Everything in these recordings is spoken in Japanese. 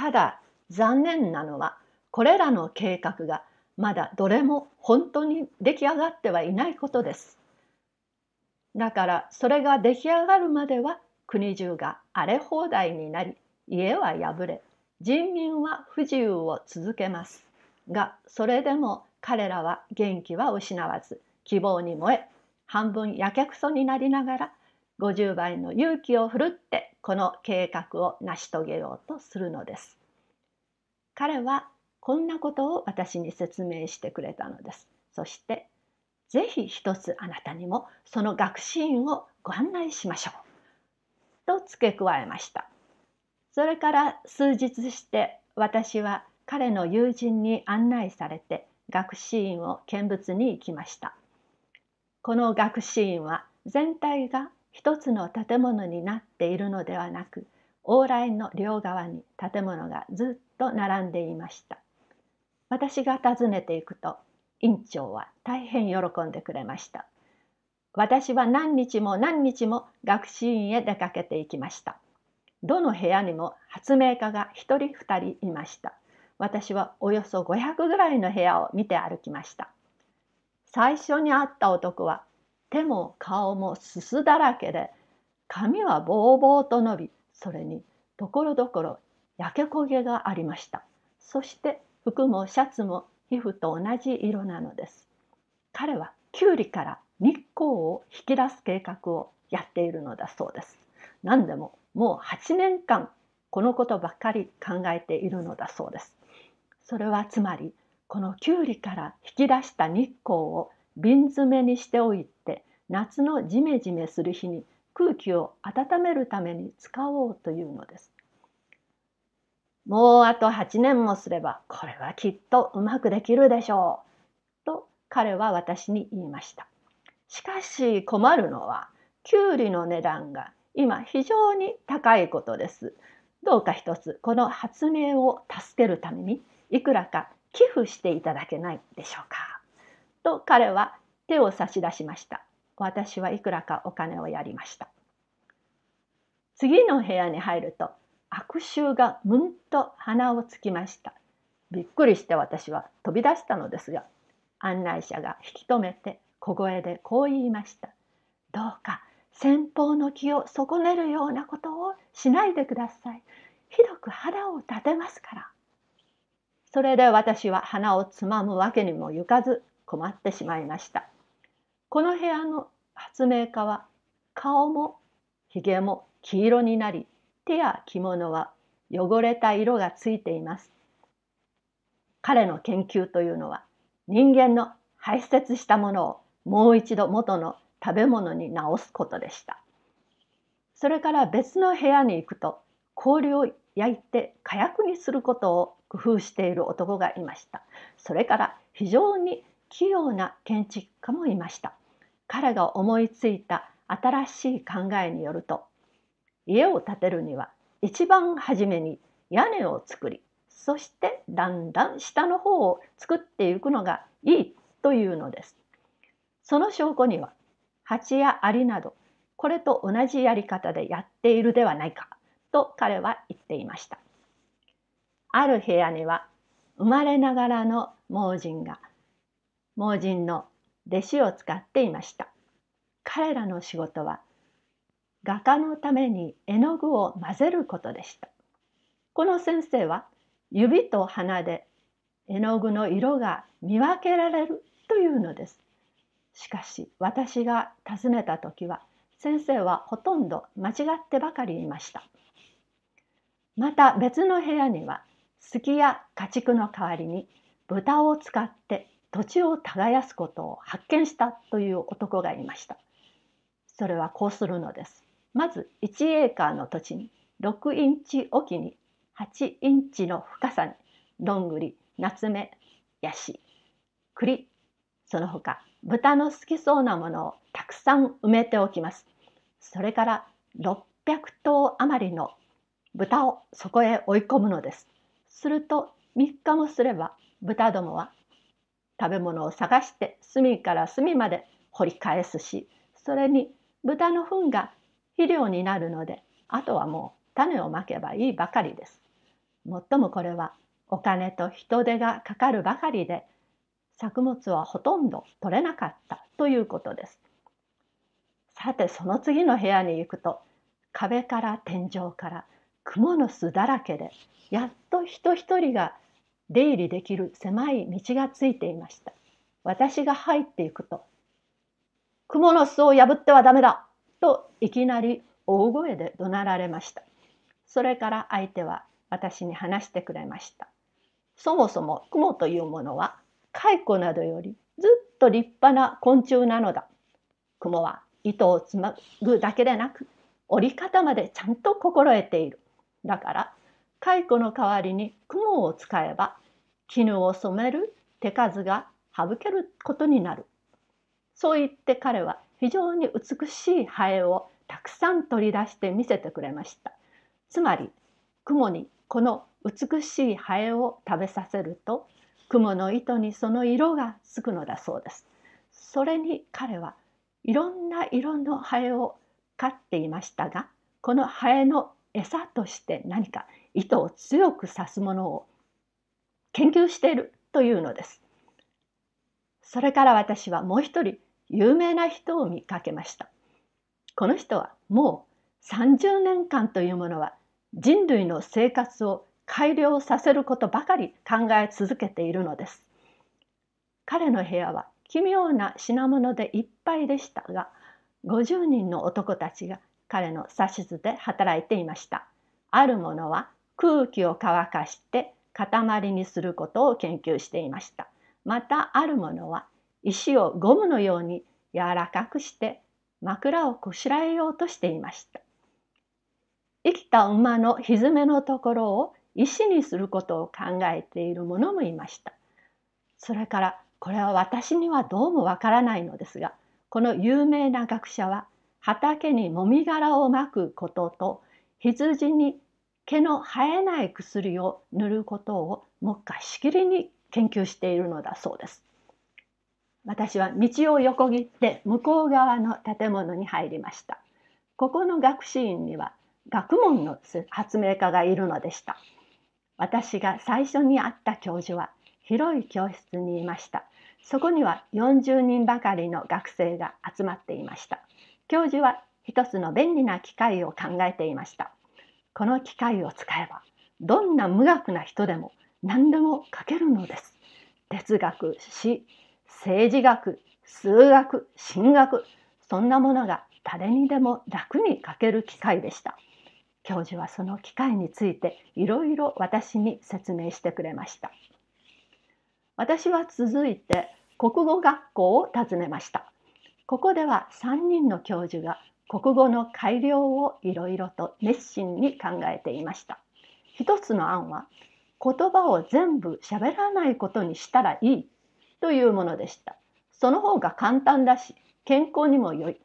ただ残念なのはこれらの計画がまだどれも本当に出来上がってはいないことです。だからそれが出来上がるまでは国中が荒れ放題になり家は破れ人民は不自由を続けますがそれでも彼らは元気は失わず希望に燃え半分やけくそになりながら50倍の勇気を振るってこの計画を成し遂げようとするのです。彼はこんなことを私に説明してくれたのです。そしてぜひ一つあなたにもその学習院をご案内しましょう。と付け加えました。それから数日して私は彼の友人に案内されて学習院を見物に行きました。この学習院は全体が一つの建物になっているのではなく往来の両側に建物がずっと並んでいました。私が訪ねていくと院長は大変喜んでくれました。私は何日も何日も学習院へ出かけていきました。どの部屋にも発明家が一人二人いました。私はおよそ500ぐらいの部屋を見て歩きました。最初に会った男は手も顔もすすだらけで髪はぼうぼうと伸びそれにところどころ焼け焦げがありました。そして服もシャツも皮膚と同じ色なのです。彼はキュウリから日光を引き出す計画をやっているのだそうです。何でももう8年間このことばっかり考えているのだそうです。それはつまりこのキュウリから引き出した日光を瓶詰めにしておいて夏のジメジメする日に空気を温めるために使おうというのです。もうあと8年もすればこれはきっとうまくできるでしょう。と彼は私に言いました。しかし困るのはきゅうりの値段が今非常に高いことです。どうか一つこの発明を助けるためにいくらか寄付していただけないでしょうか。と彼は手を差し出しました。私はいくらかお金をやりました。次の部屋に入ると悪臭がむんと鼻をつきました。びっくりして私は飛び出したのですが案内者が引き止めて小声でこう言いました。どうか先方の気を損ねるようなことをしないでください。ひどく肌を立てますから。それで私は鼻をつまむわけにもいかず困ってしまいました。この部屋の発明家は顔もひげも黄色になり手や着物は汚れた色がついています。彼の研究というのは人間の排泄したものをもう一度元の食べ物に直すことでした。それから別の部屋に行くと氷を焼いて火薬にすることを工夫している男がいました。それから非常に器用な建築家もいました。彼が思いついた新しい考えによると家を建てるには一番初めに屋根を作りそしてだんだん下の方を作っていくのがいいというのです。その証拠には蜂やアリなどこれと同じやり方でやっているではないかと彼は言っていました。ある部屋には生まれながらの盲人が盲人の弟子を使っていました。彼らの仕事は画家のために絵の具を混ぜることでした。この先生は指と鼻で絵の具の色が見分けられるというのです。しかし私が尋ねた時は先生はほとんど間違ってばかりいました。また別の部屋にはすきや家畜の代わりに豚を使って土地を耕すことを発見したという男がいました。それはこうするのです。まず1エーカーの土地に6インチおきに8インチの深さにどんぐり、夏目、ヤシ、栗、その他豚の好きそうなものをたくさん埋めておきます。それから600頭余りの豚をそこへ追い込むのです。すると3日もすれば豚どもは食べ物を探して隅から隅まで掘り返すしそれに豚の糞が肥料になるのであとはもう種をまけばいいばかりです。もっともこれはお金と人手がかかるばかりで作物はほとんど取れなかったということです。さてその次の部屋に行くと壁から天井から蜘蛛の巣だらけでやっと人一人が出入りできる狭い道がついていました。私が入っていくと「蜘蛛の巣を破ってはダメだ!」といきなり大声で怒鳴られました。それから相手は私に話してくれました。そもそも蜘蛛というものは蚕などよりずっと立派な昆虫なのだ。蜘蛛は糸をつまぐだけでなく折り方までちゃんと心得ている。だから蚕の代わりに雲を使えば絹を染める手数が省けることになる。そう言って彼は非常に美しいハエをたくさん取り出して見せてくれました。つまり雲にこの美しいハエを食べさせると雲の糸にその色がつくのだそうです。それに彼はいろんな色のハエを飼っていましたがこのハエの餌として何か糸を強く刺すものを研究しているというのです。それから私はもう一人有名な人を見かけました。この人はもう30年間というものは人類の生活を改良させることばかり考え続けているのです。彼の部屋は奇妙な品物でいっぱいでしたが50人の男たちが彼の指図で働いていました。あるものは空気を乾かして塊にすることを研究していました。またあるものは石をゴムのように柔らかくして枕をこしらえようとしていました。生きた馬のひづめのところを石にすることを考えている者もいました。それからこれは私にはどうもわからないのですがこの有名な学者は畑にもみ殻をまくことと羊に毛の生えない薬を塗ることを目下しきりに研究しているのだそうです。私は道を横切って向こう側の建物に入りました。ここの学士院には学問の発明家がいるのでした。私が最初に会った教授は広い教室にいました。そこには40人ばかりの学生が集まっていました。教授は一つの便利な機械を考えていました。この機械を使えばどんな無学な人でも何でも書けるのです。哲学、詩、政治学、数学、神学、そんなものが誰にでも楽に書ける機械でした。教授はその機械についていろいろ私に説明してくれました。私は続いて国語学校を訪ねました。ここでは3人の教授が国語の改良をいろいろと熱心に考えていました。一つの案は言葉を全部喋らないことにしたらいいというものでした。その方が簡単だし健康にも良い。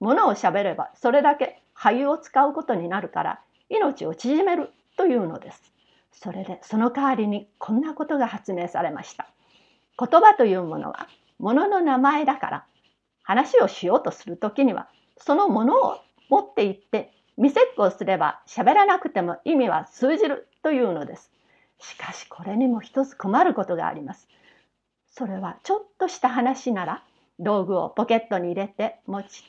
ものを喋ればそれだけ肺を使うことになるから命を縮めるというのです。それでその代わりにこんなことが発明されました。言葉というものは物の名前だから話をしようとする時にはそのものを持って行って見せっこをすれば喋らなくても意味は通じるというのです。しかしこれにも一つ困ることがあります。それはちょっとした話なら道具をポケットに入れて持ち